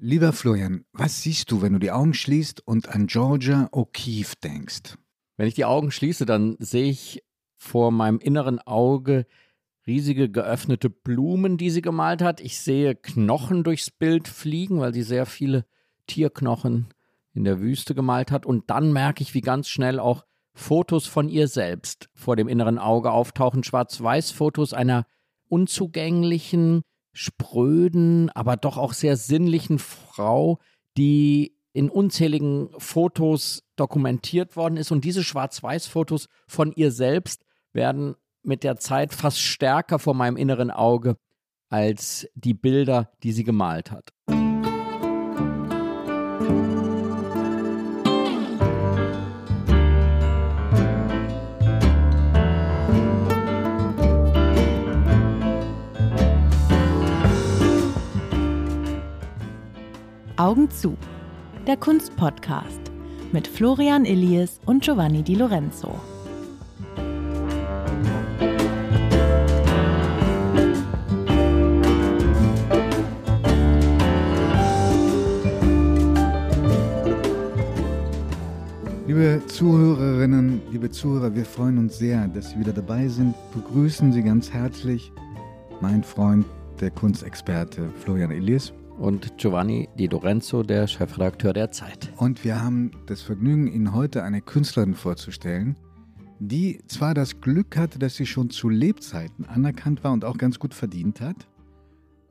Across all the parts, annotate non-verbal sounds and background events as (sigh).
Lieber Florian, was siehst du, wenn du die Augen schließt und an Georgia O'Keeffe denkst? Wenn ich die Augen schließe, dann sehe ich vor meinem inneren Auge riesige geöffnete Blumen, die sie gemalt hat. Ich sehe Knochen durchs Bild fliegen, weil sie sehr viele Tierknochen in der Wüste gemalt hat. Und dann merke ich, wie ganz schnell auch Fotos von ihr selbst vor dem inneren Auge auftauchen. Schwarz-Weiß-Fotos einer unzugänglichen, spröden, aber doch auch sehr sinnlichen Frau, die in unzähligen Fotos dokumentiert worden ist. Und diese Schwarz-Weiß-Fotos von ihr selbst werden mit der Zeit fast stärker vor meinem inneren Auge als die Bilder, die sie gemalt hat. Augen zu. Der Kunstpodcast mit Florian Illies und Giovanni Di Lorenzo. Liebe Zuhörerinnen, liebe Zuhörer, wir freuen uns sehr, dass Sie wieder dabei sind. Begrüßen Sie ganz herzlich mein Freund, der Kunstexperte Florian Illies und Giovanni Di Lorenzo, der Chefredakteur der Zeit. Und wir haben das Vergnügen, Ihnen heute eine Künstlerin vorzustellen, die zwar das Glück hatte, dass sie schon zu Lebzeiten anerkannt war und auch ganz gut verdient hat,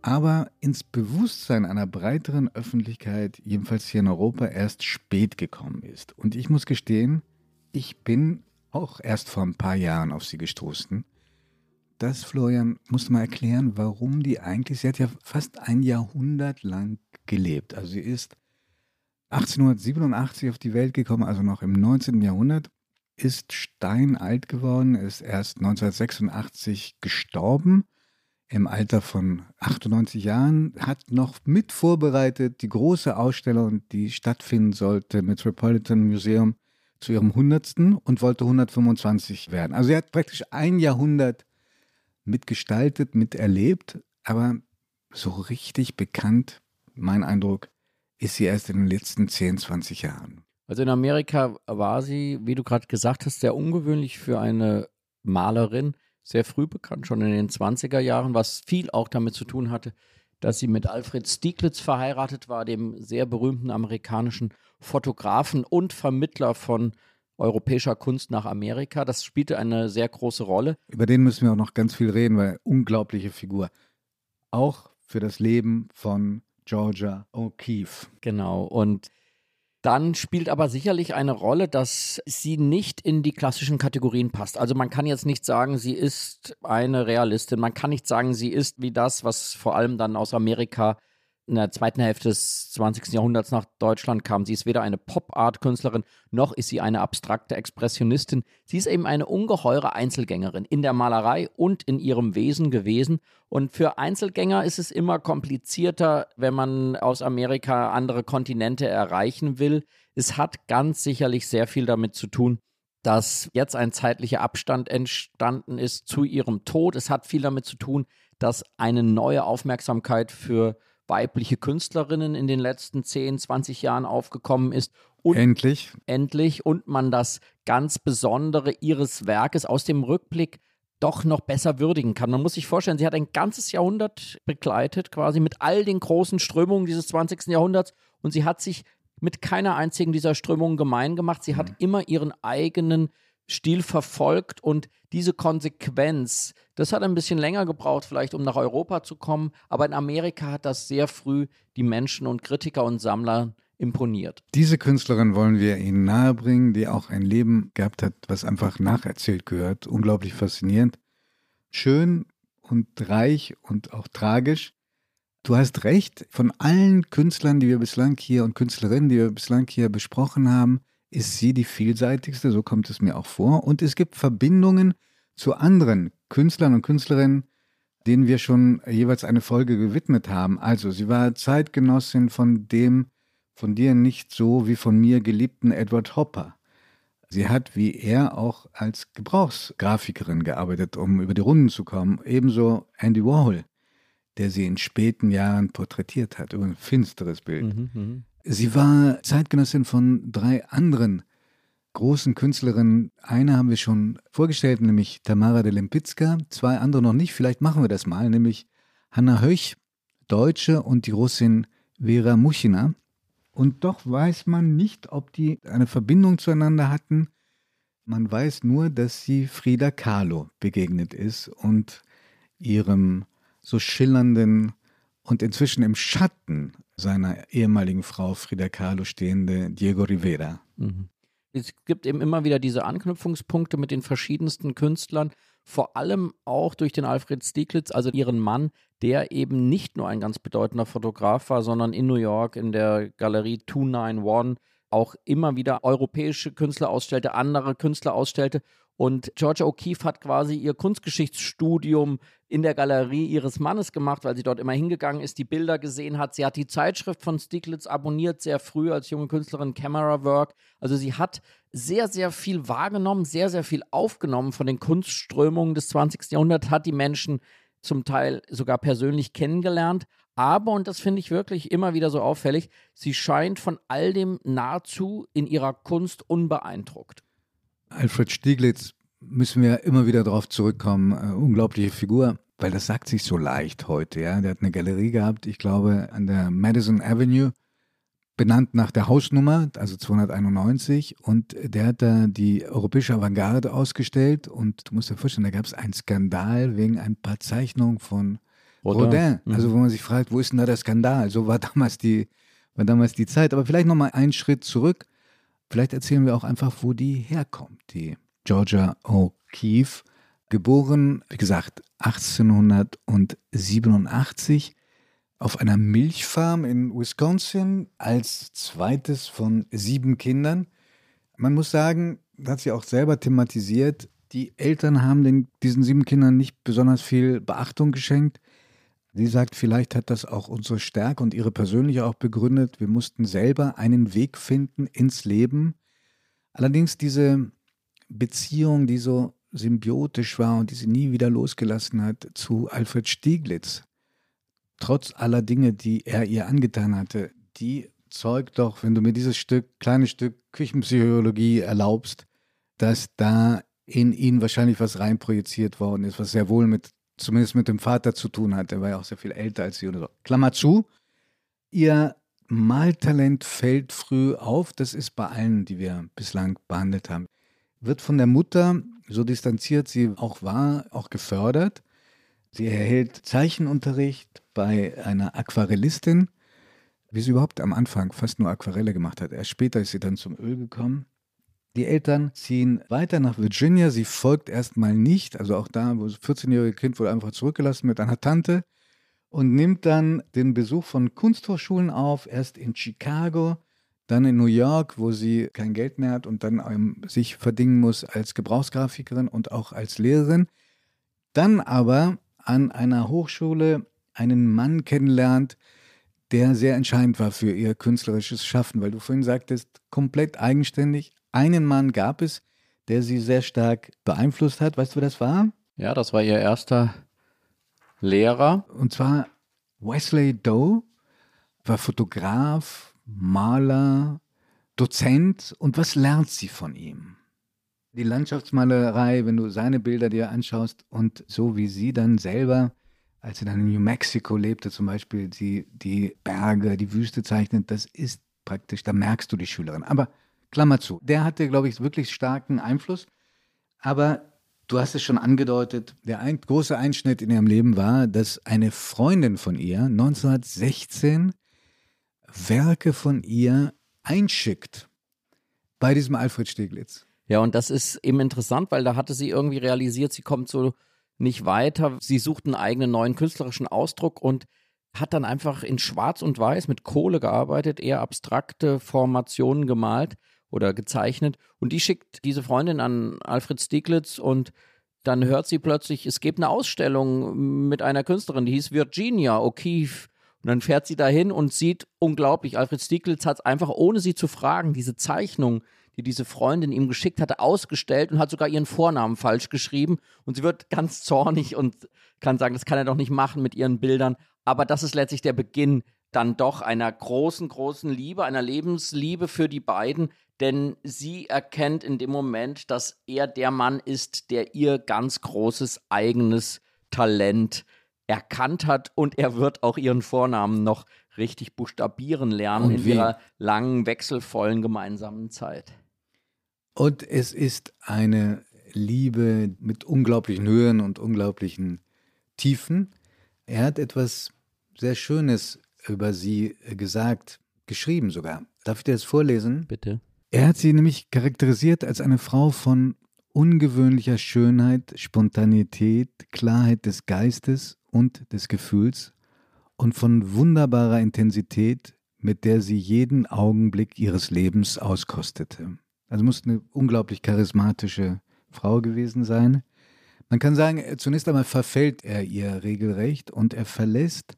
aber ins Bewusstsein einer breiteren Öffentlichkeit, jedenfalls hier in Europa, erst spät gekommen ist. Und ich muss gestehen, ich bin auch erst vor ein paar Jahren auf sie gestoßen das, Florian, musst du mal erklären, warum die eigentlich, sie hat ja fast ein Jahrhundert lang gelebt. Also sie ist 1887 auf die Welt gekommen, also noch im 19. Jahrhundert, ist steinalt geworden, ist erst 1986 gestorben, im Alter von 98 Jahren, hat noch mit vorbereitet die große Ausstellung, die stattfinden sollte, Metropolitan Museum zu ihrem 100. und wollte 125 werden. Also sie hat praktisch ein Jahrhundert mitgestaltet, miterlebt, aber so richtig bekannt, mein Eindruck, ist sie erst in den letzten 10, 20 Jahren. Also in Amerika war sie, wie du gerade gesagt hast, sehr ungewöhnlich für eine Malerin, sehr früh bekannt, schon in den 20er Jahren, was viel auch damit zu tun hatte, dass sie mit Alfred Stieglitz verheiratet war, dem sehr berühmten amerikanischen Fotografen und Vermittler von europäischer Kunst nach Amerika. Das spielte eine sehr große Rolle. Über den müssen wir auch noch ganz viel reden, weil unglaubliche Figur. Auch für das Leben von Georgia O'Keeffe. Genau. Und dann spielt aber sicherlich eine Rolle, dass sie nicht in die klassischen Kategorien passt. Also man kann jetzt nicht sagen, sie ist eine Realistin. Man kann nicht sagen, sie ist wie das, was vor allem dann aus Amerika in der zweiten Hälfte des 20. Jahrhunderts nach Deutschland kam. Sie ist weder eine Pop-Art-Künstlerin, noch ist sie eine abstrakte Expressionistin. Sie ist eben eine ungeheure Einzelgängerin in der Malerei und in ihrem Wesen gewesen. Und für Einzelgänger ist es immer komplizierter, wenn man aus Amerika andere Kontinente erreichen will. Es hat ganz sicherlich sehr viel damit zu tun, dass jetzt ein zeitlicher Abstand entstanden ist zu ihrem Tod. Es hat viel damit zu tun, dass eine neue Aufmerksamkeit für weibliche Künstlerinnen in den letzten 10, 20 Jahren aufgekommen ist. Und endlich. Endlich. Und man das ganz Besondere ihres Werkes aus dem Rückblick doch noch besser würdigen kann. Man muss sich vorstellen, sie hat ein ganzes Jahrhundert begleitet, quasi mit all den großen Strömungen dieses 20. Jahrhunderts. Und sie hat sich mit keiner einzigen dieser Strömungen gemein gemacht. Sie mhm. hat immer ihren eigenen Stil verfolgt und diese Konsequenz, das hat ein bisschen länger gebraucht, vielleicht um nach Europa zu kommen, aber in Amerika hat das sehr früh die Menschen und Kritiker und Sammler imponiert. Diese Künstlerin wollen wir Ihnen nahebringen, die auch ein Leben gehabt hat, was einfach nacherzählt gehört. Unglaublich faszinierend. Schön und reich und auch tragisch. Du hast recht, von allen Künstlern, die wir bislang hier und Künstlerinnen, die wir bislang hier besprochen haben, ist sie die vielseitigste, so kommt es mir auch vor. Und es gibt Verbindungen zu anderen Künstlern und Künstlerinnen, denen wir schon jeweils eine Folge gewidmet haben. Also, sie war Zeitgenossin von dem von dir nicht so wie von mir geliebten Edward Hopper. Sie hat wie er auch als Gebrauchsgrafikerin gearbeitet, um über die Runden zu kommen. Ebenso Andy Warhol, der sie in späten Jahren porträtiert hat. Ein finsteres Bild. Mhm, mh. Sie war Zeitgenossin von drei anderen großen Künstlerinnen. Eine haben wir schon vorgestellt, nämlich Tamara de Lempicka. Zwei andere noch nicht. Vielleicht machen wir das mal, nämlich Hanna Höch, Deutsche, und die Russin Vera Muchina. Und doch weiß man nicht, ob die eine Verbindung zueinander hatten. Man weiß nur, dass sie Frida Kahlo begegnet ist und ihrem so schillernden und inzwischen im Schatten seiner ehemaligen Frau Frida Kahlo stehende Diego Rivera. Mhm. Es gibt eben immer wieder diese Anknüpfungspunkte mit den verschiedensten Künstlern, vor allem auch durch den Alfred Stieglitz, also ihren Mann, der eben nicht nur ein ganz bedeutender Fotograf war, sondern in New York in der Galerie 291 auch immer wieder europäische Künstler ausstellte, andere Künstler ausstellte und Georgia O'Keeffe hat quasi ihr Kunstgeschichtsstudium in der Galerie ihres Mannes gemacht, weil sie dort immer hingegangen ist, die Bilder gesehen hat. Sie hat die Zeitschrift von Stieglitz abonniert, sehr früh als junge Künstlerin Camera Work. Also sie hat sehr, sehr viel wahrgenommen, sehr, sehr viel aufgenommen von den Kunstströmungen des 20. Jahrhunderts, hat die Menschen zum Teil sogar persönlich kennengelernt. Aber, und das finde ich wirklich immer wieder so auffällig, sie scheint von all dem nahezu in ihrer Kunst unbeeindruckt. Alfred Stieglitz müssen wir immer wieder darauf zurückkommen. Äh, unglaubliche Figur, weil das sagt sich so leicht heute. Ja, der hat eine Galerie gehabt, ich glaube an der Madison Avenue, benannt nach der Hausnummer, also 291. Und der hat da die europäische Avantgarde ausgestellt. Und du musst dir vorstellen, da gab es einen Skandal wegen ein paar Zeichnungen von Rodin. Rodin. Mhm. Also wo man sich fragt, wo ist denn da der Skandal? So war damals die, war damals die Zeit. Aber vielleicht nochmal einen Schritt zurück. Vielleicht erzählen wir auch einfach, wo die herkommt, die Georgia O'Keeffe, geboren, wie gesagt, 1887 auf einer Milchfarm in Wisconsin als zweites von sieben Kindern. Man muss sagen, das hat sie auch selber thematisiert, die Eltern haben den, diesen sieben Kindern nicht besonders viel Beachtung geschenkt. Sie sagt, vielleicht hat das auch unsere Stärke und ihre persönliche auch begründet. Wir mussten selber einen Weg finden ins Leben. Allerdings diese Beziehung, die so symbiotisch war und die sie nie wieder losgelassen hat zu Alfred Stieglitz, trotz aller Dinge, die er ihr angetan hatte, die zeugt doch, wenn du mir dieses Stück, kleines Stück Küchenpsychologie erlaubst, dass da in ihn wahrscheinlich was reinprojiziert worden ist, was sehr wohl mit zumindest mit dem Vater zu tun hat. Er war ja auch sehr viel älter als sie oder so. Klammer zu. Ihr Maltalent fällt früh auf. Das ist bei allen, die wir bislang behandelt haben. Wird von der Mutter, so distanziert sie auch war, auch gefördert. Sie erhält Zeichenunterricht bei einer Aquarellistin, wie sie überhaupt am Anfang fast nur Aquarelle gemacht hat. Erst später ist sie dann zum Öl gekommen. Die Eltern ziehen weiter nach Virginia. Sie folgt erstmal nicht. Also auch da, wo das 14-jährige Kind wurde einfach zurückgelassen mit einer Tante und nimmt dann den Besuch von Kunsthochschulen auf, erst in Chicago, dann in New York, wo sie kein Geld mehr hat und dann ähm, sich verdingen muss als Gebrauchsgrafikerin und auch als Lehrerin. Dann aber an einer Hochschule einen Mann kennenlernt, der sehr entscheidend war für ihr künstlerisches Schaffen, weil du vorhin sagtest, komplett eigenständig, einen Mann gab es, der sie sehr stark beeinflusst hat. Weißt du, wer das war? Ja, das war ihr erster Lehrer. Und zwar Wesley Doe, war Fotograf, Maler, Dozent. Und was lernt sie von ihm? Die Landschaftsmalerei, wenn du seine Bilder dir anschaust und so wie sie dann selber, als sie dann in New Mexico lebte, zum Beispiel, die, die Berge, die Wüste zeichnet, das ist praktisch, da merkst du die Schülerin. Aber Klammer zu. Der hatte, glaube ich, wirklich starken Einfluss. Aber du hast es schon angedeutet, der ein, große Einschnitt in ihrem Leben war, dass eine Freundin von ihr 1916 Werke von ihr einschickt bei diesem Alfred Steglitz. Ja, und das ist eben interessant, weil da hatte sie irgendwie realisiert, sie kommt so nicht weiter. Sie sucht einen eigenen neuen künstlerischen Ausdruck und hat dann einfach in Schwarz und Weiß mit Kohle gearbeitet, eher abstrakte Formationen gemalt oder gezeichnet. Und die schickt diese Freundin an Alfred Stieglitz und dann hört sie plötzlich, es gibt eine Ausstellung mit einer Künstlerin, die hieß Virginia O'Keeffe. Und dann fährt sie dahin und sieht unglaublich, Alfred Stieglitz hat einfach, ohne sie zu fragen, diese Zeichnung, die diese Freundin ihm geschickt hatte, ausgestellt und hat sogar ihren Vornamen falsch geschrieben. Und sie wird ganz zornig und kann sagen, das kann er doch nicht machen mit ihren Bildern. Aber das ist letztlich der Beginn dann doch einer großen, großen Liebe, einer Lebensliebe für die beiden, denn sie erkennt in dem Moment, dass er der Mann ist, der ihr ganz großes eigenes Talent erkannt hat und er wird auch ihren Vornamen noch richtig buchstabieren lernen in ihrer langen, wechselvollen gemeinsamen Zeit. Und es ist eine Liebe mit unglaublichen Höhen und unglaublichen Tiefen. Er hat etwas sehr Schönes über sie gesagt, geschrieben sogar. Darf ich dir das vorlesen? Bitte. Er hat sie nämlich charakterisiert als eine Frau von ungewöhnlicher Schönheit, Spontanität, Klarheit des Geistes und des Gefühls und von wunderbarer Intensität, mit der sie jeden Augenblick ihres Lebens auskostete. Also muss eine unglaublich charismatische Frau gewesen sein. Man kann sagen, zunächst einmal verfällt er ihr regelrecht und er verlässt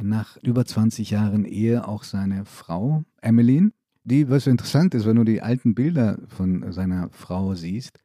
nach über 20 Jahren Ehe auch seine Frau, Emmeline, die, was so interessant ist, wenn du die alten Bilder von seiner Frau siehst,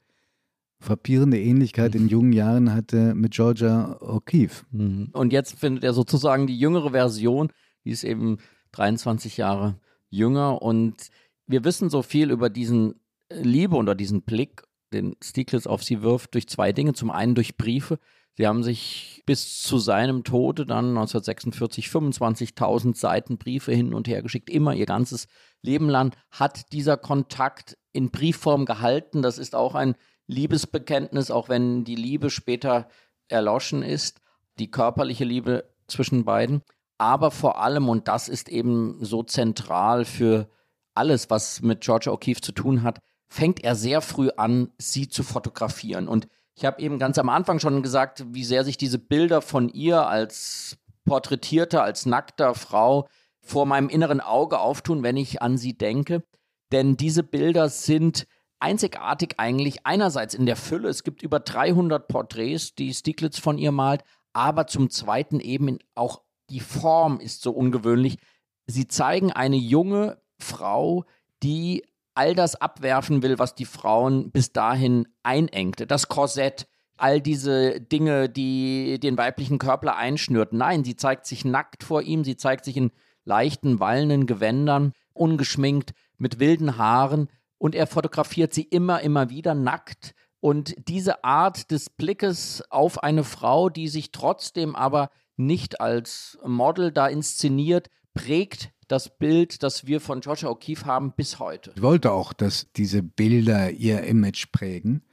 frappierende Ähnlichkeit in jungen Jahren hatte mit Georgia O'Keeffe. Mhm. Und jetzt findet er sozusagen die jüngere Version, die ist eben 23 Jahre jünger und wir wissen so viel über diesen Liebe oder diesen Blick, den Stieglitz auf sie wirft, durch zwei Dinge. Zum einen durch Briefe, Sie haben sich bis zu seinem Tode dann 1946 25.000 Seiten Briefe hin und her geschickt, immer ihr ganzes Leben lang hat dieser Kontakt in Briefform gehalten. Das ist auch ein Liebesbekenntnis, auch wenn die Liebe später erloschen ist, die körperliche Liebe zwischen beiden. Aber vor allem, und das ist eben so zentral für alles, was mit Georgia O'Keeffe zu tun hat, fängt er sehr früh an, sie zu fotografieren. Und ich habe eben ganz am Anfang schon gesagt, wie sehr sich diese Bilder von ihr als porträtierter, als nackter Frau vor meinem inneren Auge auftun, wenn ich an sie denke. Denn diese Bilder sind einzigartig eigentlich einerseits in der Fülle. Es gibt über 300 Porträts, die Stieglitz von ihr malt, aber zum Zweiten eben auch die Form ist so ungewöhnlich. Sie zeigen eine junge Frau, die all das abwerfen will, was die Frauen bis dahin einengte. Das Korsett, all diese Dinge, die den weiblichen Körper einschnürt. Nein, sie zeigt sich nackt vor ihm, sie zeigt sich in leichten, wallenden Gewändern, ungeschminkt, mit wilden Haaren und er fotografiert sie immer, immer wieder nackt. Und diese Art des Blickes auf eine Frau, die sich trotzdem aber nicht als Model da inszeniert, prägt das Bild, das wir von Georgia O'Keeffe haben, bis heute. Ich wollte auch, dass diese Bilder ihr Image prägen.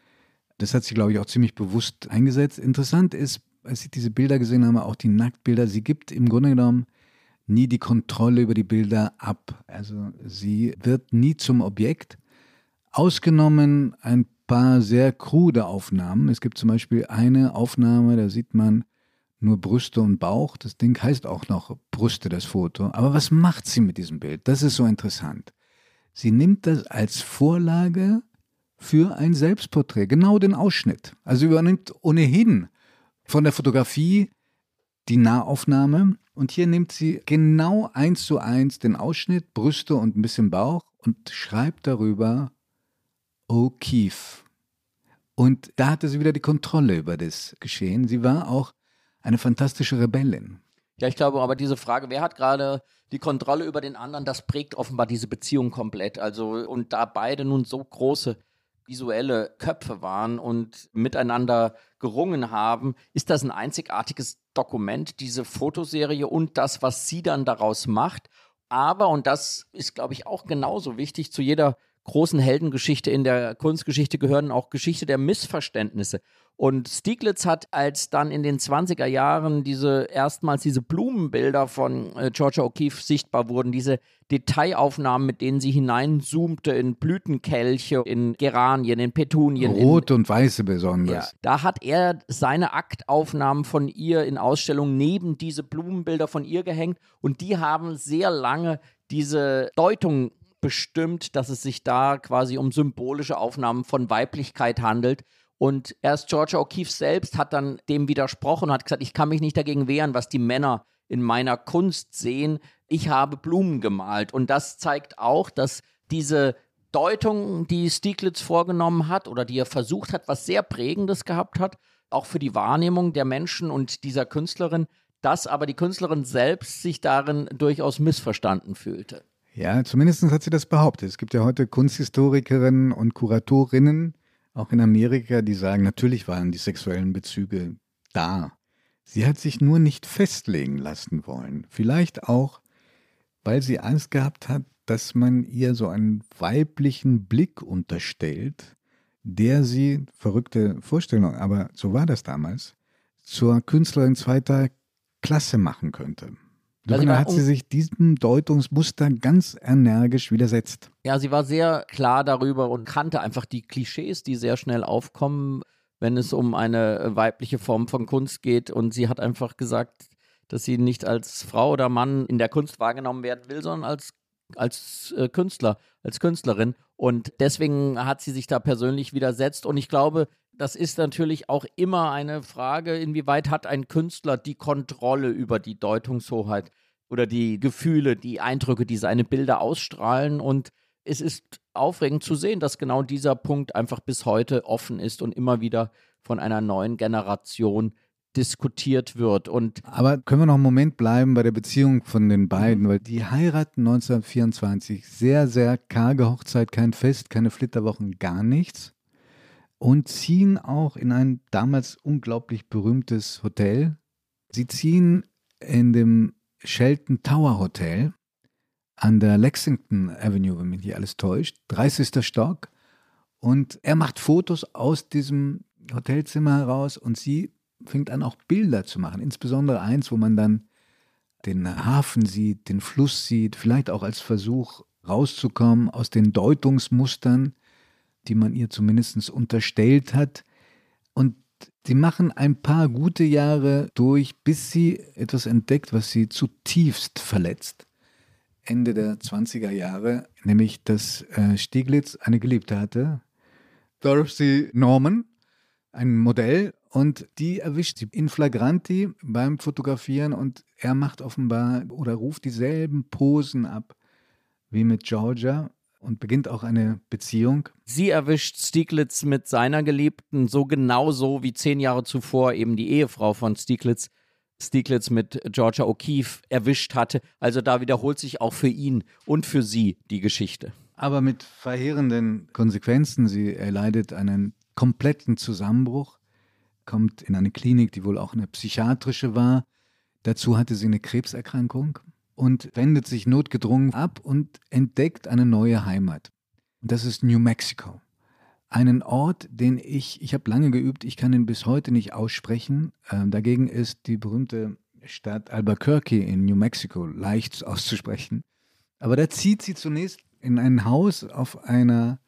Das hat sie, glaube ich, auch ziemlich bewusst eingesetzt. Interessant ist, als ich diese Bilder gesehen habe, auch die Nacktbilder, sie gibt im Grunde genommen nie die Kontrolle über die Bilder ab. Also sie wird nie zum Objekt. Ausgenommen ein paar sehr krude Aufnahmen. Es gibt zum Beispiel eine Aufnahme, da sieht man nur Brüste und Bauch. Das Ding heißt auch noch Brüste, das Foto. Aber was macht sie mit diesem Bild? Das ist so interessant. Sie nimmt das als Vorlage für ein Selbstporträt, genau den Ausschnitt. Also übernimmt ohnehin von der Fotografie die Nahaufnahme und hier nimmt sie genau eins zu eins den Ausschnitt, Brüste und ein bisschen Bauch und schreibt darüber O'Keefe. Und da hatte sie wieder die Kontrolle über das Geschehen. Sie war auch eine fantastische Rebellin. Ja, ich glaube, aber diese Frage, wer hat gerade die Kontrolle über den anderen, das prägt offenbar diese Beziehung komplett. Also, und da beide nun so große visuelle Köpfe waren und miteinander gerungen haben, ist das ein einzigartiges Dokument, diese Fotoserie und das, was sie dann daraus macht. Aber, und das ist, glaube ich, auch genauso wichtig, zu jeder großen Heldengeschichte in der Kunstgeschichte gehören auch Geschichte der Missverständnisse. Und Stieglitz hat, als dann in den 20er Jahren diese erstmals diese Blumenbilder von äh, Georgia O'Keeffe sichtbar wurden, diese Detailaufnahmen, mit denen sie hineinzoomte in Blütenkelche, in Geranien, in Petunien. Rot in, und weiße besonders. Ja, da hat er seine Aktaufnahmen von ihr in Ausstellungen neben diese Blumenbilder von ihr gehängt und die haben sehr lange diese Deutung bestimmt, dass es sich da quasi um symbolische Aufnahmen von Weiblichkeit handelt. Und erst Georgia O'Keeffe selbst hat dann dem widersprochen und hat gesagt, ich kann mich nicht dagegen wehren, was die Männer in meiner Kunst sehen. Ich habe Blumen gemalt. Und das zeigt auch, dass diese Deutung, die Stieglitz vorgenommen hat oder die er versucht hat, was sehr Prägendes gehabt hat, auch für die Wahrnehmung der Menschen und dieser Künstlerin, dass aber die Künstlerin selbst sich darin durchaus missverstanden fühlte. Ja, zumindest hat sie das behauptet. Es gibt ja heute Kunsthistorikerinnen und Kuratorinnen, auch in Amerika, die sagen, natürlich waren die sexuellen Bezüge da. Sie hat sich nur nicht festlegen lassen wollen. Vielleicht auch, weil sie Angst gehabt hat, dass man ihr so einen weiblichen Blick unterstellt, der sie, verrückte Vorstellung, aber so war das damals, zur Künstlerin zweiter Klasse machen könnte. Also hat sie sich diesem Deutungsmuster ganz energisch widersetzt. Ja, sie war sehr klar darüber und kannte einfach die Klischees, die sehr schnell aufkommen, wenn es um eine weibliche Form von Kunst geht. Und sie hat einfach gesagt, dass sie nicht als Frau oder Mann in der Kunst wahrgenommen werden will, sondern als, als äh, Künstler, als Künstlerin. Und deswegen hat sie sich da persönlich widersetzt. Und ich glaube, das ist natürlich auch immer eine Frage, inwieweit hat ein Künstler die Kontrolle über die Deutungshoheit oder die Gefühle, die Eindrücke, die seine Bilder ausstrahlen. Und es ist aufregend zu sehen, dass genau dieser Punkt einfach bis heute offen ist und immer wieder von einer neuen Generation diskutiert wird. Und Aber können wir noch einen Moment bleiben bei der Beziehung von den beiden, weil die heiraten 1924, sehr, sehr karge Hochzeit, kein Fest, keine Flitterwochen, gar nichts und ziehen auch in ein damals unglaublich berühmtes Hotel. Sie ziehen in dem Shelton Tower Hotel an der Lexington Avenue, wenn mich nicht alles täuscht, 30. Stock. Und er macht Fotos aus diesem Hotelzimmer heraus und sie fängt an, auch Bilder zu machen. Insbesondere eins, wo man dann den Hafen sieht, den Fluss sieht, vielleicht auch als Versuch rauszukommen aus den Deutungsmustern, die man ihr zumindest unterstellt hat. Und sie machen ein paar gute Jahre durch, bis sie etwas entdeckt, was sie zutiefst verletzt. Ende der 20er Jahre, nämlich dass äh, Stieglitz eine Geliebte hatte, Dorothy Norman, ein Modell, und die erwischt sie in flagranti beim Fotografieren und er macht offenbar oder ruft dieselben Posen ab wie mit Georgia und beginnt auch eine Beziehung. Sie erwischt Stieglitz mit seiner Geliebten so genauso wie zehn Jahre zuvor eben die Ehefrau von Stieglitz, Stieglitz mit Georgia O'Keeffe erwischt hatte. Also da wiederholt sich auch für ihn und für sie die Geschichte. Aber mit verheerenden Konsequenzen. Sie erleidet einen kompletten Zusammenbruch, kommt in eine Klinik, die wohl auch eine psychiatrische war. Dazu hatte sie eine Krebserkrankung und wendet sich notgedrungen ab und entdeckt eine neue Heimat. Und das ist New Mexico. Einen Ort, den ich, ich habe lange geübt, ich kann ihn bis heute nicht aussprechen. Ähm, dagegen ist die berühmte Stadt Albuquerque in New Mexico leicht auszusprechen. Aber da zieht sie zunächst in ein Haus auf einer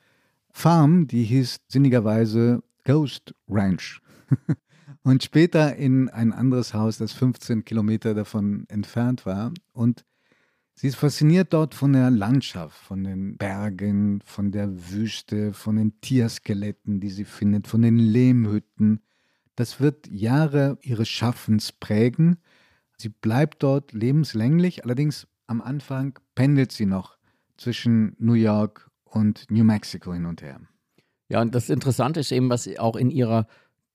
Farm, die hieß sinnigerweise Ghost Ranch. (laughs) und später in ein anderes Haus, das 15 Kilometer davon entfernt war. Und sie ist fasziniert dort von der Landschaft, von den Bergen, von der Wüste, von den Tierskeletten, die sie findet, von den Lehmhütten. Das wird Jahre ihres Schaffens prägen. Sie bleibt dort lebenslänglich, allerdings am Anfang pendelt sie noch zwischen New York und New Mexico hin und her. Ja, und das Interessante ist eben, was auch in ihrer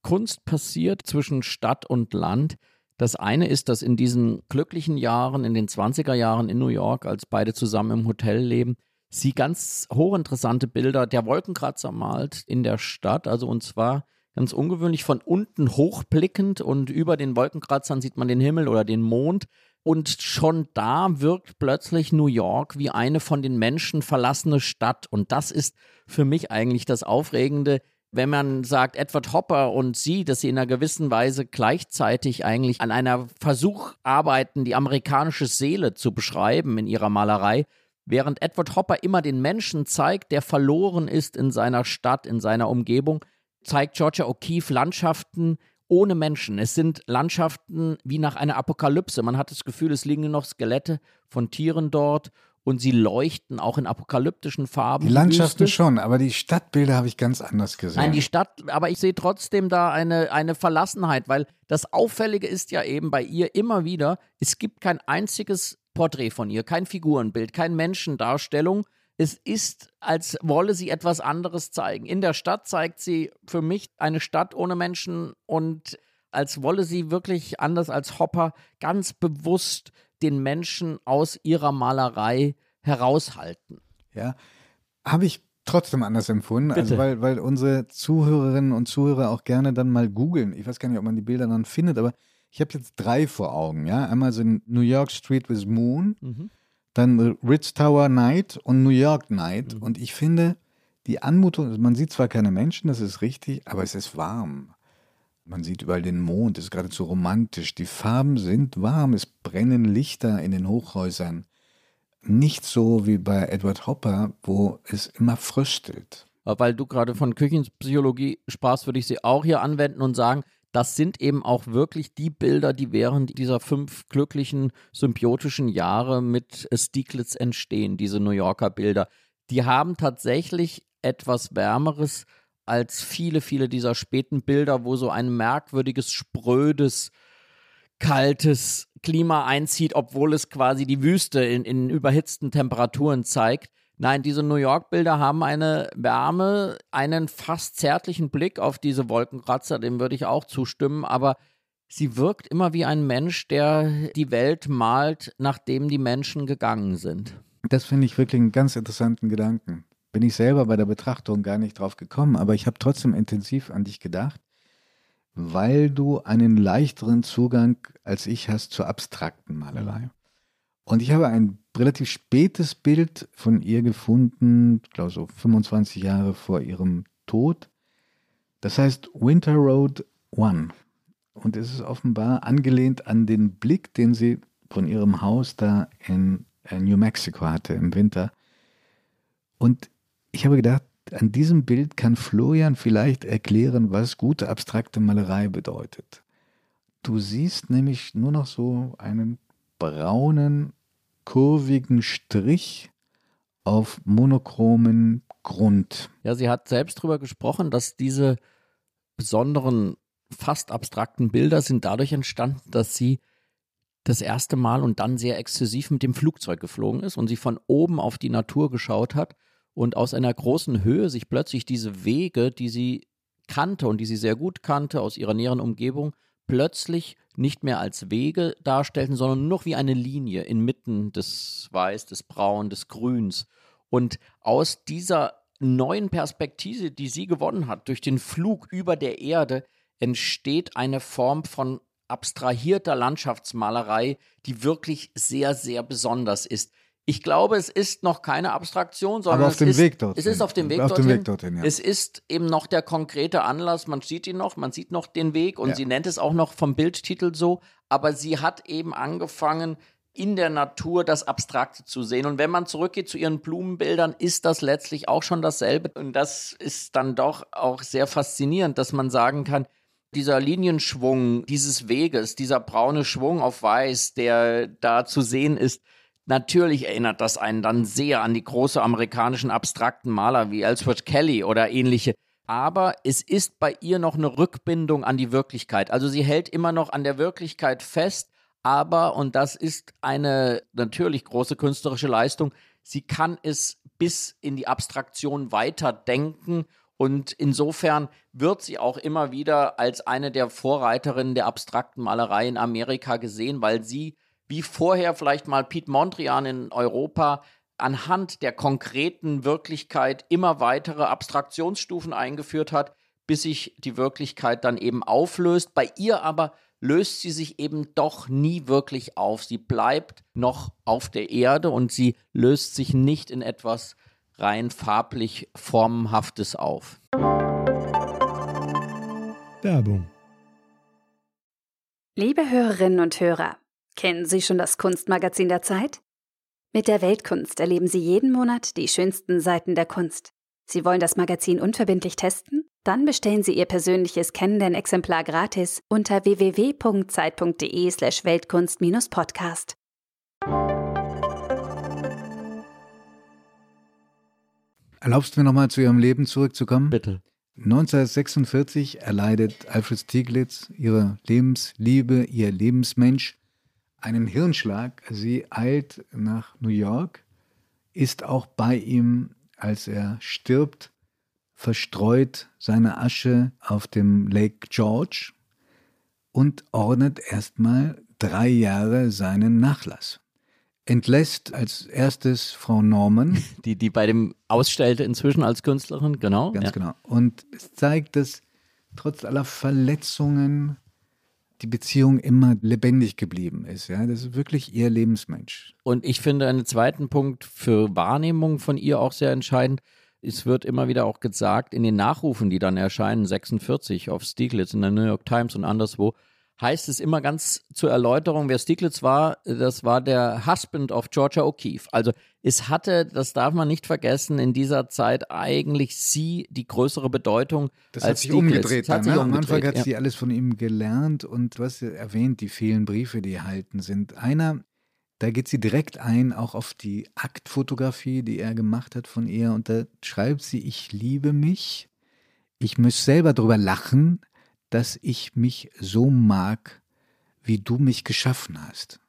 Kunst passiert zwischen Stadt und Land. Das eine ist, dass in diesen glücklichen Jahren, in den 20er Jahren in New York, als beide zusammen im Hotel leben, sie ganz hochinteressante Bilder der Wolkenkratzer malt in der Stadt. Also und zwar ganz ungewöhnlich von unten hochblickend und über den Wolkenkratzern sieht man den Himmel oder den Mond. Und schon da wirkt plötzlich New York wie eine von den Menschen verlassene Stadt. Und das ist für mich eigentlich das Aufregende wenn man sagt, Edward Hopper und sie, dass sie in einer gewissen Weise gleichzeitig eigentlich an einer Versuch arbeiten, die amerikanische Seele zu beschreiben in ihrer Malerei, während Edward Hopper immer den Menschen zeigt, der verloren ist in seiner Stadt, in seiner Umgebung, zeigt Georgia O'Keeffe Landschaften ohne Menschen. Es sind Landschaften wie nach einer Apokalypse. Man hat das Gefühl, es liegen nur noch Skelette von Tieren dort und sie leuchten auch in apokalyptischen Farben. Die Landschaften Wüste. schon, aber die Stadtbilder habe ich ganz anders gesehen. Nein, die Stadt, aber ich sehe trotzdem da eine, eine Verlassenheit, weil das Auffällige ist ja eben bei ihr immer wieder, es gibt kein einziges Porträt von ihr, kein Figurenbild, keine Menschendarstellung. Es ist, als wolle sie etwas anderes zeigen. In der Stadt zeigt sie für mich eine Stadt ohne Menschen und als wolle sie wirklich anders als Hopper ganz bewusst den Menschen aus ihrer Malerei heraushalten. Ja, habe ich trotzdem anders empfunden, also weil, weil unsere Zuhörerinnen und Zuhörer auch gerne dann mal googeln. Ich weiß gar nicht, ob man die Bilder dann findet, aber ich habe jetzt drei vor Augen, ja. Einmal so New York Street with Moon, mhm. dann Ritz Tower Night und New York Night. Mhm. Und ich finde, die Anmutung, man sieht zwar keine Menschen, das ist richtig, aber es ist warm. Man sieht überall den Mond, es ist geradezu romantisch. Die Farben sind warm, es brennen Lichter in den Hochhäusern. Nicht so wie bei Edward Hopper, wo es immer fröstelt. Weil du gerade von Küchenpsychologie sprachst, würde ich sie auch hier anwenden und sagen, das sind eben auch wirklich die Bilder, die während dieser fünf glücklichen, symbiotischen Jahre mit Stieglitz entstehen, diese New Yorker Bilder. Die haben tatsächlich etwas Wärmeres als viele, viele dieser späten Bilder, wo so ein merkwürdiges, sprödes, kaltes Klima einzieht, obwohl es quasi die Wüste in, in überhitzten Temperaturen zeigt. Nein, diese New York-Bilder haben eine Wärme, einen fast zärtlichen Blick auf diese Wolkenkratzer, dem würde ich auch zustimmen, aber sie wirkt immer wie ein Mensch, der die Welt malt, nachdem die Menschen gegangen sind. Das finde ich wirklich einen ganz interessanten Gedanken. Bin ich selber bei der Betrachtung gar nicht drauf gekommen, aber ich habe trotzdem intensiv an dich gedacht, weil du einen leichteren Zugang als ich hast zur abstrakten Malerei. Und ich habe ein relativ spätes Bild von ihr gefunden, ich glaube so 25 Jahre vor ihrem Tod. Das heißt Winter Road One. Und es ist offenbar angelehnt an den Blick, den sie von ihrem Haus da in äh, New Mexico hatte im Winter. Und ich habe gedacht, an diesem Bild kann Florian vielleicht erklären, was gute abstrakte Malerei bedeutet. Du siehst nämlich nur noch so einen braunen, kurvigen Strich auf monochromen Grund. Ja, sie hat selbst darüber gesprochen, dass diese besonderen, fast abstrakten Bilder sind dadurch entstanden, dass sie das erste Mal und dann sehr exzessiv mit dem Flugzeug geflogen ist und sie von oben auf die Natur geschaut hat und aus einer großen Höhe sich plötzlich diese Wege, die sie kannte und die sie sehr gut kannte aus ihrer näheren Umgebung, plötzlich nicht mehr als Wege darstellten, sondern nur noch wie eine Linie inmitten des Weiß, des Braun, des Grüns. Und aus dieser neuen Perspektive, die sie gewonnen hat, durch den Flug über der Erde, entsteht eine Form von abstrahierter Landschaftsmalerei, die wirklich sehr, sehr besonders ist. Ich glaube, es ist noch keine Abstraktion, sondern Aber auf es, dem ist, Weg dorthin. es ist auf dem Weg auf dorthin. Dem Weg dorthin ja. Es ist eben noch der konkrete Anlass, man sieht ihn noch, man sieht noch den Weg und Ja. sie nennt es auch noch vom Bildtitel so, aber sie hat eben angefangen, in der Natur das Abstrakte zu sehen. Und wenn man zurückgeht zu ihren Blumenbildern, ist das letztlich auch schon dasselbe. Und das ist dann doch auch sehr faszinierend, dass man sagen kann, dieser Linienschwung dieses Weges, dieser braune Schwung auf Weiß, der da zu sehen ist, Natürlich erinnert das einen dann sehr an die große amerikanischen abstrakten Maler wie Ellsworth Kelly oder ähnliche. Aber es ist bei ihr noch eine Rückbindung an die Wirklichkeit. Also sie hält immer noch an der Wirklichkeit fest, aber, und das ist eine natürlich große künstlerische Leistung, sie kann es bis in die Abstraktion weiterdenken und insofern wird sie auch immer wieder als eine der Vorreiterinnen der abstrakten Malerei in Amerika gesehen, weil sie wie vorher vielleicht mal Piet Mondrian in Europa anhand der konkreten Wirklichkeit immer weitere Abstraktionsstufen eingeführt hat, bis sich die Wirklichkeit dann eben auflöst. Bei ihr aber löst sie sich eben doch nie wirklich auf. Sie bleibt noch auf der Erde und sie löst sich nicht in etwas rein farblich formenhaftes auf. Werbung. Liebe Hörerinnen und Hörer, kennen Sie schon das Kunstmagazin der Zeit? Mit der Weltkunst erleben Sie jeden Monat die schönsten Seiten der Kunst. Sie wollen das Magazin unverbindlich testen? Dann bestellen Sie Ihr persönliches Kennenden-Exemplar gratis unter www.zeit.de/slash Weltkunst-Podcast. Erlaubst du mir nochmal zu ihrem Leben zurückzukommen? Bitte. 1946 erleidet Alfred Stieglitz, ihre Lebensliebe, ihr Lebensmensch, einen Hirnschlag. Sie eilt nach New York ist auch bei ihm, als er stirbt, verstreut seine Asche auf dem Lake George und ordnet erstmal drei Jahre seinen Nachlass. Entlässt als erstes Frau Norman. (laughs) Die, die bei dem ausstellte inzwischen als Künstlerin, genau. Ganz ja. genau. Und es zeigt, dass trotz aller Verletzungen die Beziehung immer lebendig geblieben ist. Ja, das ist wirklich ihr Lebensmensch. Und ich finde einen zweiten Punkt für Wahrnehmung von ihr auch sehr entscheidend. Es wird immer wieder auch gesagt, in den Nachrufen, die dann erscheinen, 46 auf Stieglitz in der New York Times und anderswo, heißt es immer ganz zur Erläuterung, wer Stieglitz war, das war der Husband of Georgia O'Keeffe. Also es hatte, das darf man nicht vergessen, in dieser Zeit eigentlich sie die größere Bedeutung Das als hat sich Stieglitz. umgedreht. Das hat sich ne? Am umgedreht, Anfang hat ja. sie alles von ihm gelernt und du hast ja erwähnt, die vielen Briefe, die erhalten sind. Einer, da geht sie direkt ein, auch auf die Aktfotografie, die er gemacht hat von ihr. Und da schreibt sie, ich liebe mich. Ich muss selber drüber lachen, dass ich mich so mag, wie du mich geschaffen hast.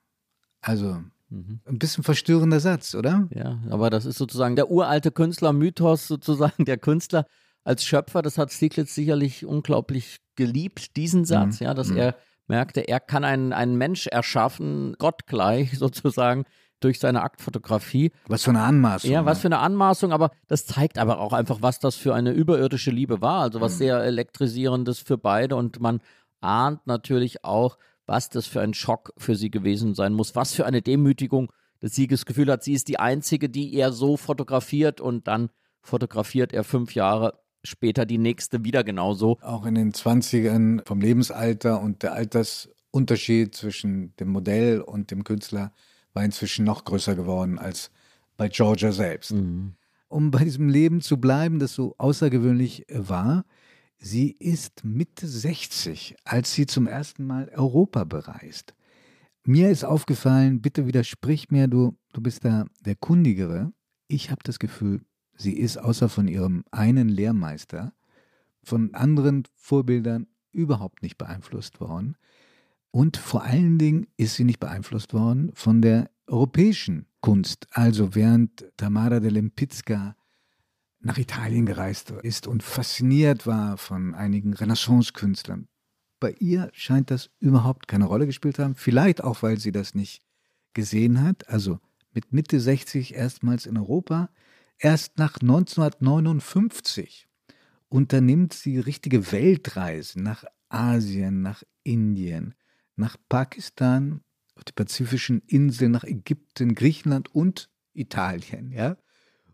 Also Mhm. ein bisschen verstörender Satz, oder? Ja, aber das ist sozusagen der uralte Künstler-Mythos, sozusagen der Künstler als Schöpfer. Das hat Stieglitz sicherlich unglaublich geliebt, diesen Satz, Mhm. ja, dass Mhm. er merkte, er kann einen, einen Mensch erschaffen, gottgleich (laughs) sozusagen, durch seine Aktfotografie. Was für eine Anmaßung. Ja, was ne? für eine Anmaßung, aber das zeigt aber auch einfach, was das für eine überirdische Liebe war. Also was sehr elektrisierendes für beide und man ahnt natürlich auch, was das für ein Schock für sie gewesen sein muss, was für eine Demütigung, dass sie das Gefühl hat, sie ist die Einzige, die er so fotografiert und dann fotografiert er fünf Jahre später die nächste wieder genauso. auch in den 20ern vom Lebensalter und der Altersunterschied zwischen dem Modell und dem Künstler war inzwischen noch größer geworden als bei Georgia selbst. Um bei diesem Leben zu bleiben, das so außergewöhnlich war, sie ist Mitte 60, als sie zum ersten Mal Europa bereist. Mir ist aufgefallen, bitte widersprich mir, du, du bist da der Kundigere. Ich habe das Gefühl, sie ist außer von ihrem einen Lehrmeister von anderen Vorbildern überhaupt nicht beeinflusst worden. Und vor allen Dingen ist sie nicht beeinflusst worden von der europäischen Kunst. Also während Tamara de Lempicka nach Italien gereist ist und fasziniert war von einigen Renaissance-Künstlern. Bei ihr scheint das überhaupt keine Rolle gespielt zu haben. Vielleicht auch, weil sie das nicht gesehen hat. Also mit Mitte 60 erstmals in Europa. Erst nach 1959 unternimmt sie richtige Weltreisen nach Asien, nach Indien, nach Pakistan, auf die pazifischen Inseln, nach Ägypten, Griechenland und Italien. Ja?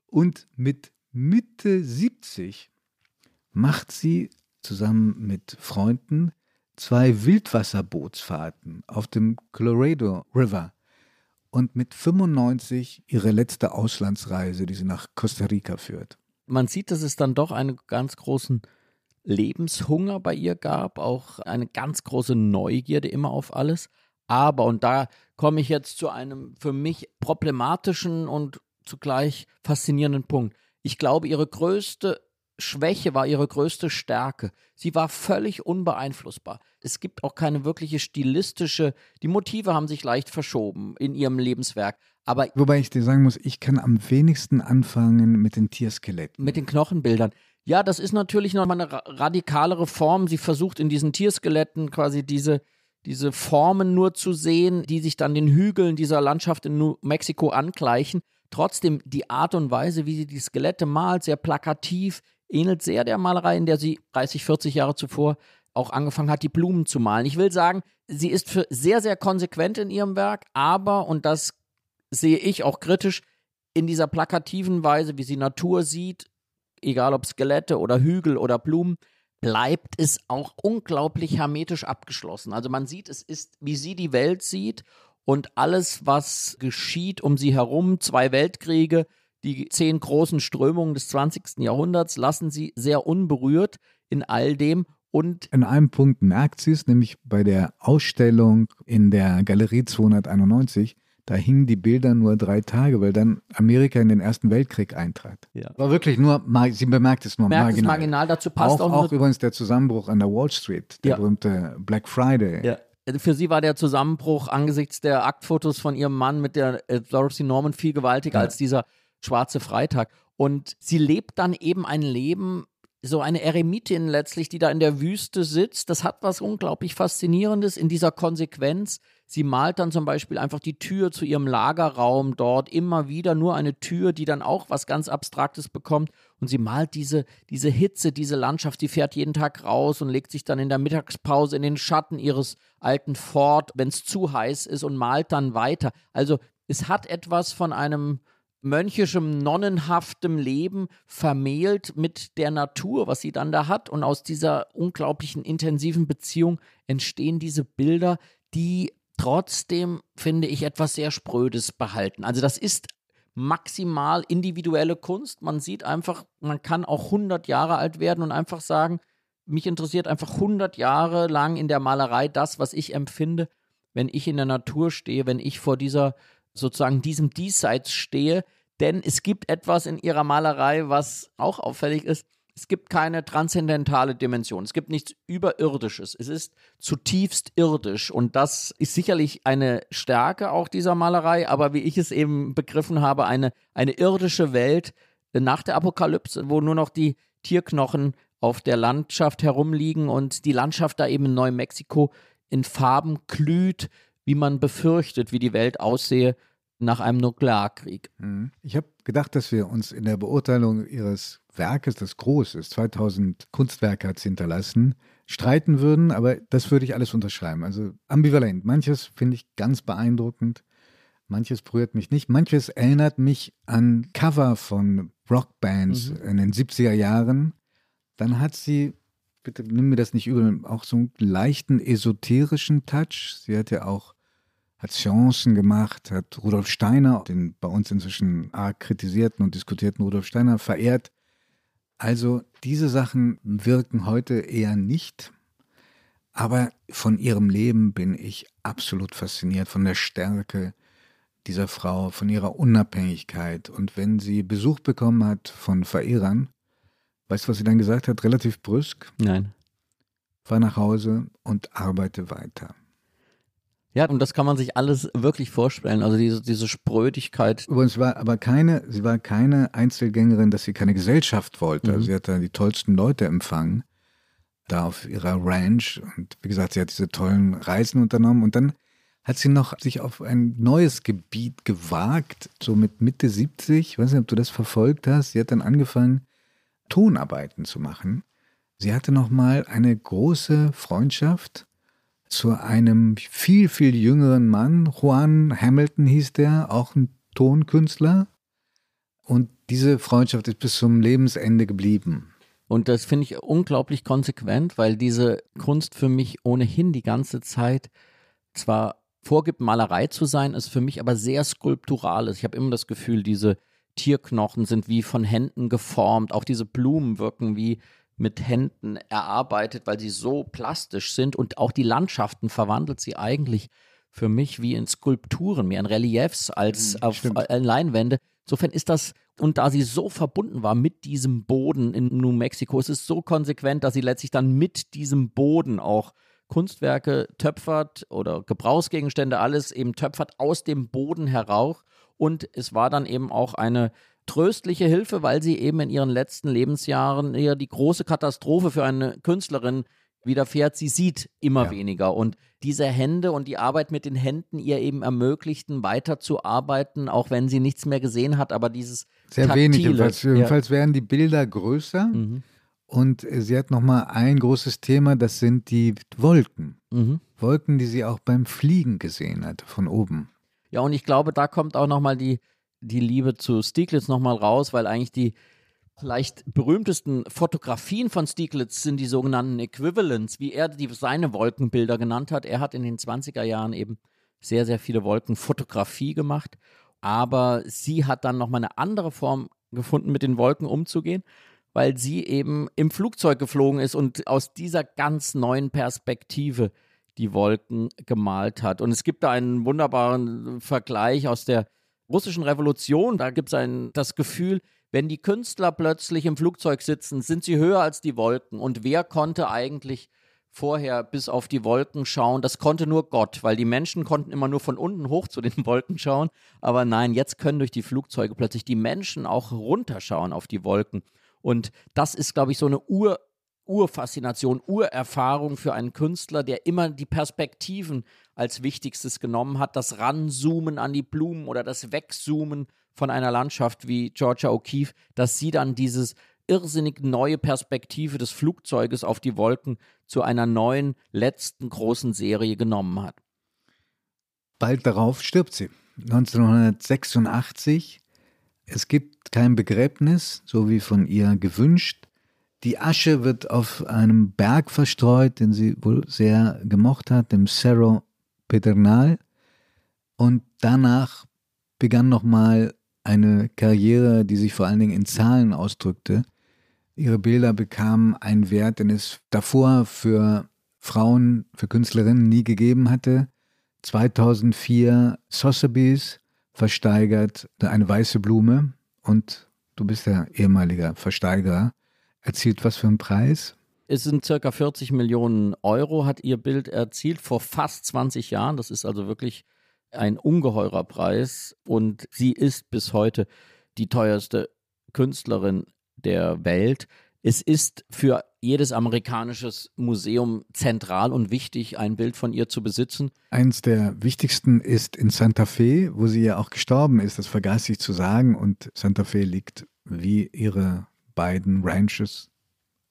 Und mit Mitte 70 macht sie zusammen mit Freunden zwei Wildwasserbootsfahrten auf dem Colorado River und mit 95 ihre letzte Auslandsreise, die sie nach Costa Rica führt. Man sieht, dass es dann doch einen ganz großen Lebenshunger bei ihr gab, auch eine ganz große Neugierde immer auf alles. Aber, und da komme ich jetzt zu einem für mich problematischen und zugleich faszinierenden Punkt. Ich glaube, ihre größte Schwäche war ihre größte Stärke. Sie war völlig unbeeinflussbar. Es gibt auch keine wirkliche stilistische, die Motive haben sich leicht verschoben in ihrem Lebenswerk. Aber Wobei ich dir sagen muss, ich kann am wenigsten anfangen mit den Tierskeletten. mit den Knochenbildern. Ja, das ist natürlich noch mal eine ra- radikalere Form. Sie versucht in diesen Tierskeletten quasi diese, diese Formen nur zu sehen, die sich dann den Hügeln dieser Landschaft in New Mexico angleichen. Trotzdem die Art und Weise, wie sie die Skelette malt, sehr plakativ, ähnelt sehr der Malerei, in der sie 30, 40 Jahre zuvor auch angefangen hat, die Blumen zu malen. Ich will sagen, sie ist für sehr, sehr konsequent in ihrem Werk, aber, und das sehe ich auch kritisch, in dieser plakativen Weise, wie sie Natur sieht, egal ob Skelette oder Hügel oder Blumen, bleibt es auch unglaublich hermetisch abgeschlossen. Also man sieht, es ist, wie sie die Welt sieht und alles, was geschieht um sie herum, zwei Weltkriege, die zehn großen Strömungen des 20. Jahrhunderts, lassen sie sehr unberührt in all dem und In einem Punkt merkt sie es, nämlich bei der Ausstellung in der Galerie 291. Da hingen die Bilder nur drei Tage, weil dann Amerika in den Ersten Weltkrieg eintrat. Ja. War wirklich nur, sie bemerkt es nur merkt es marginal. marginal, dazu passt auch, auch, auch übrigens der Zusammenbruch an der Wall Street, der Ja. berühmte Black Friday. Ja. Für sie war der Zusammenbruch angesichts der Aktfotos von ihrem Mann mit der äh, Dorothy Norman viel gewaltiger Ja. als dieser Schwarze Freitag. Und sie lebt dann eben ein Leben, so eine Eremitin letztlich, die da in der Wüste sitzt. Das hat was unglaublich Faszinierendes in dieser Konsequenz. Sie malt dann zum Beispiel einfach die Tür zu ihrem Lagerraum dort immer wieder, nur eine Tür, die dann auch was ganz Abstraktes bekommt. Und sie malt diese, diese Hitze, diese Landschaft. Sie fährt jeden Tag raus und legt sich dann in der Mittagspause in den Schatten ihres alten Fort, wenn es zu heiß ist, und malt dann weiter. Also es hat etwas von einem mönchischem, nonnenhaftem Leben vermählt mit der Natur, was sie dann da hat. Und aus dieser unglaublichen intensiven Beziehung entstehen diese Bilder, die trotzdem, finde ich, etwas sehr Sprödes behalten. Also das ist maximal individuelle Kunst. Man sieht einfach, man kann auch 100 Jahre alt werden und einfach sagen, mich interessiert einfach 100 Jahre lang in der Malerei das, was ich empfinde, wenn ich in der Natur stehe, wenn ich vor dieser sozusagen diesem Diesseits stehe, denn es gibt etwas in ihrer Malerei, was auch auffällig ist. Es gibt keine transzendentale Dimension. Es gibt nichts Überirdisches. Es ist zutiefst irdisch. Und das ist sicherlich eine Stärke auch dieser Malerei, aber wie ich es eben begriffen habe, eine, eine irdische Welt nach der Apokalypse, wo nur noch die Tierknochen auf der Landschaft herumliegen und die Landschaft da eben in Neumexiko in Farben glüht, wie man befürchtet, wie die Welt aussehe nach einem Nuklearkrieg. Mhm. Ich habe gedacht, dass wir uns in der Beurteilung ihres Werkes, das groß ist, 2000 Kunstwerke hat es hinterlassen, streiten würden, aber das würde ich alles unterschreiben. Also ambivalent. Manches finde ich ganz beeindruckend, manches berührt mich nicht, manches erinnert mich an Cover von Rockbands mhm. in den 70er Jahren. Dann hat sie, bitte nimm mir das nicht übel, auch so einen leichten esoterischen Touch. Sie hat ja auch hat Chancen gemacht, hat Rudolf Steiner, den bei uns inzwischen arg kritisierten und diskutierten Rudolf Steiner, verehrt. Also diese Sachen wirken heute eher nicht, aber von ihrem Leben bin ich absolut fasziniert, von der Stärke dieser Frau, von ihrer Unabhängigkeit. Und wenn sie Besuch bekommen hat von Verehrern, weißt du, was sie dann gesagt hat? Relativ brüsk. Nein. Fahr nach Hause und arbeite weiter. Ja, und das kann man sich alles wirklich vorstellen. Also diese, diese Sprödigkeit. Übrigens war aber keine, sie war keine Einzelgängerin, dass sie keine Gesellschaft wollte. Mhm. sie hat da die tollsten Leute empfangen, da auf ihrer Ranch. Und wie gesagt, sie hat diese tollen Reisen unternommen. Und dann hat sie noch sich auf ein neues Gebiet gewagt, so mit Mitte 70. Ich weiß nicht, ob du das verfolgt hast. Sie hat dann angefangen, Tonarbeiten zu machen. Sie hatte noch mal eine große Freundschaft zu einem viel, viel jüngeren Mann. Juan Hamilton hieß der, auch ein Tonkünstler. Und diese Freundschaft ist bis zum Lebensende geblieben. Und das finde ich unglaublich konsequent, weil diese Kunst für mich ohnehin die ganze Zeit zwar vorgibt, Malerei zu sein, ist für mich aber sehr skulptural. Ich habe immer das Gefühl, diese Tierknochen sind wie von Händen geformt, auch diese Blumen wirken wie mit Händen erarbeitet, weil sie so plastisch sind und auch die Landschaften verwandelt sie eigentlich für mich wie in Skulpturen, mehr in Reliefs als mhm, auf äh, Leinwände. Insofern ist das, und da sie so verbunden war mit diesem Boden in New Mexico, es ist so konsequent, dass sie letztlich dann mit diesem Boden auch Kunstwerke töpfert oder Gebrauchsgegenstände, alles eben töpfert aus dem Boden heraus. Und es war dann eben auch eine tröstliche Hilfe, weil sie eben in ihren letzten Lebensjahren eher die große Katastrophe für eine Künstlerin widerfährt. Sie sieht immer ja. weniger und diese Hände und die Arbeit mit den Händen ihr eben ermöglichten, weiterzuarbeiten, auch wenn sie nichts mehr gesehen hat, aber dieses Sehr Taktile, wenig, jedenfalls, jedenfalls werden die Bilder größer mhm. und sie hat nochmal ein großes Thema, das sind die Wolken. Mhm. Wolken, die sie auch beim Fliegen gesehen hat, von oben. Ja, und ich glaube, da kommt auch nochmal die die Liebe zu Stieglitz nochmal raus, weil eigentlich die vielleicht berühmtesten Fotografien von Stieglitz sind die sogenannten Equivalents, wie er die, seine Wolkenbilder genannt hat. Er hat in den 20er Jahren eben sehr, sehr viele Wolkenfotografie gemacht, aber sie hat dann nochmal eine andere Form gefunden, mit den Wolken umzugehen, weil sie eben im Flugzeug geflogen ist und aus dieser ganz neuen Perspektive die Wolken gemalt hat. Und es gibt da einen wunderbaren Vergleich aus der russischen Revolution, da gibt es das Gefühl, wenn die Künstler plötzlich im Flugzeug sitzen, sind sie höher als die Wolken. Und wer konnte eigentlich vorher bis auf die Wolken schauen. Das konnte nur Gott, weil die Menschen konnten immer nur von unten hoch zu den (laughs) Wolken schauen. Aber nein, jetzt können durch die Flugzeuge plötzlich die Menschen auch runterschauen auf die Wolken. Und das ist, glaube ich, so eine Ur Urfaszination, Urerfahrung für einen Künstler, der immer die Perspektiven als Wichtigstes genommen hat. Das Ranzoomen an die Blumen oder das Wegzoomen von einer Landschaft wie Georgia O'Keeffe, dass sie dann dieses irrsinnig neue Perspektive des Flugzeuges auf die Wolken zu einer neuen, letzten großen Serie genommen hat. Bald darauf stirbt sie. 1986. Es gibt kein Begräbnis, so wie von ihr gewünscht. Die Asche wird auf einem Berg verstreut, den sie wohl sehr gemocht hat, dem Cerro Pedernal. Und danach begann nochmal eine Karriere, die sich vor allen Dingen in Zahlen ausdrückte. Ihre Bilder bekamen einen Wert, den es davor für Frauen, für Künstlerinnen nie gegeben hatte. 2004 Sotheby's versteigert eine weiße Blume und du bist der ehemalige Versteigerer. Erzielt was für einen Preis? Es sind circa 40 Millionen Euro, hat ihr Bild erzielt vor fast 20 Jahren. Das ist also wirklich ein ungeheurer Preis und sie ist bis heute die teuerste Künstlerin der Welt. Es ist für jedes amerikanisches Museum zentral und wichtig, ein Bild von ihr zu besitzen. Eins der wichtigsten ist in Santa Fe, wo sie ja auch gestorben ist. Das vergaß ich zu sagen. Und Santa Fe liegt wie ihre beiden Ranches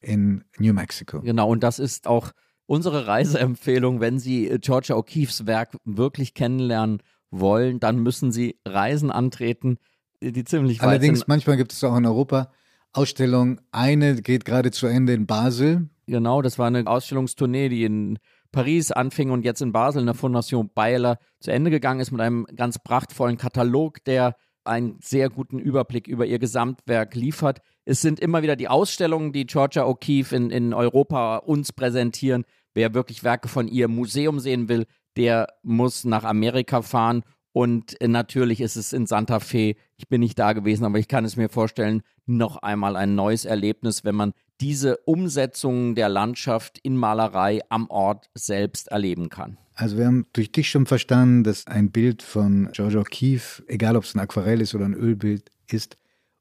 in New Mexico. Genau, und das ist auch unsere Reiseempfehlung. Wenn Sie Georgia O'Keeffes Werk wirklich kennenlernen wollen, dann müssen Sie Reisen antreten, die ziemlich weit Allerdings, sind. manchmal gibt es auch in Europa Ausstellung. Eine geht gerade zu Ende in Basel. Genau, das war eine Ausstellungstournee, die in Paris anfing und jetzt in Basel in der Fondation Baylor zu Ende gegangen ist mit einem ganz prachtvollen Katalog, der einen sehr guten Überblick über ihr Gesamtwerk liefert. Es sind immer wieder die Ausstellungen, die Georgia O'Keeffe in, in Europa uns präsentieren. Wer wirklich Werke von ihr im Museum sehen will, der muss nach Amerika fahren und äh, natürlich ist es in Santa Fe, ich bin nicht da gewesen, aber ich kann es mir vorstellen, noch einmal ein neues Erlebnis, wenn man diese Umsetzung der Landschaft in Malerei am Ort selbst erleben kann. Also wir haben durch dich schon verstanden, dass ein Bild von George O'Keeffe, egal ob es ein Aquarell ist oder ein Ölbild ist,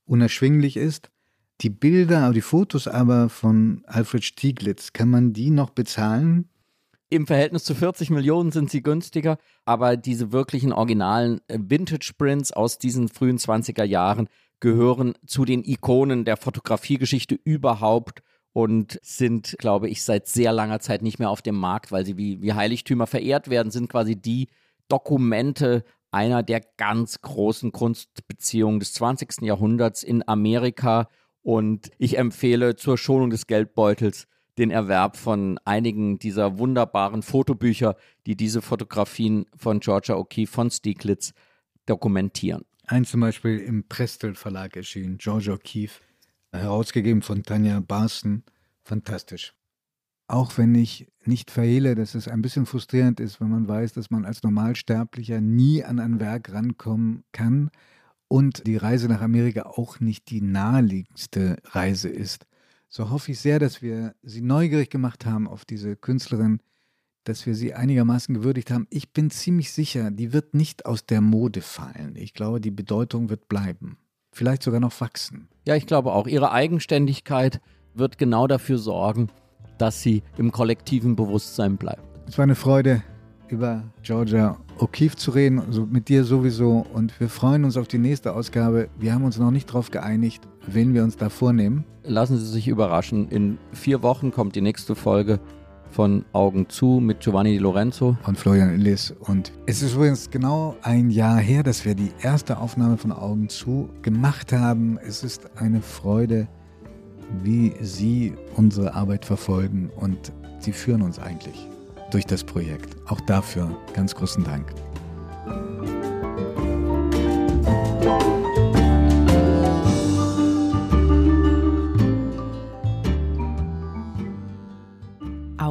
unerschwinglich ist. Die Bilder, die Fotos aber von Alfred Stieglitz, kann man die noch bezahlen? Im Verhältnis zu 40 Millionen sind sie günstiger, aber diese wirklichen originalen äh, Vintage-Prints aus diesen frühen 20er Jahren gehören zu den Ikonen der Fotografiegeschichte überhaupt und sind, glaube ich, seit sehr langer Zeit nicht mehr auf dem Markt, weil sie wie, wie Heiligtümer verehrt werden, sind quasi die Dokumente einer der ganz großen Kunstbeziehungen des 20. Jahrhunderts in Amerika. Und ich empfehle zur Schonung des Geldbeutels den Erwerb von einigen dieser wunderbaren Fotobücher, die diese Fotografien von Georgia O'Keeffe von Stieglitz dokumentieren. Ein zum Beispiel im Prestel Verlag erschienen, Georgia O'Keeffe, herausgegeben von Tanja Barson. Fantastisch. Auch wenn ich nicht verhehle, dass es ein bisschen frustrierend ist, wenn man weiß, dass man als Normalsterblicher nie an ein Werk rankommen kann und die Reise nach Amerika auch nicht die naheliegendste Reise ist so hoffe ich sehr, dass wir Sie neugierig gemacht haben auf diese Künstlerin, dass wir sie einigermaßen gewürdigt haben. Ich bin ziemlich sicher, die wird nicht aus der Mode fallen. Ich glaube, die Bedeutung wird bleiben. Vielleicht sogar noch wachsen. Ja, ich glaube auch. Ihre Eigenständigkeit wird genau dafür sorgen, dass sie im kollektiven Bewusstsein bleibt. Es war eine Freude, über Georgia O'Keeffe zu reden, also mit dir sowieso. Und wir freuen uns auf die nächste Ausgabe. Wir haben uns noch nicht darauf geeinigt, wen wir uns da vornehmen. Lassen Sie sich überraschen. In vier Wochen kommt die nächste Folge von Augen zu mit Giovanni Di Lorenzo. Und Florian Illis. Und es ist übrigens genau ein Jahr her, dass wir die erste Aufnahme von Augen zu gemacht haben. Es ist eine Freude, wie Sie unsere Arbeit verfolgen und Sie führen uns eigentlich durch das Projekt. Auch dafür ganz großen Dank.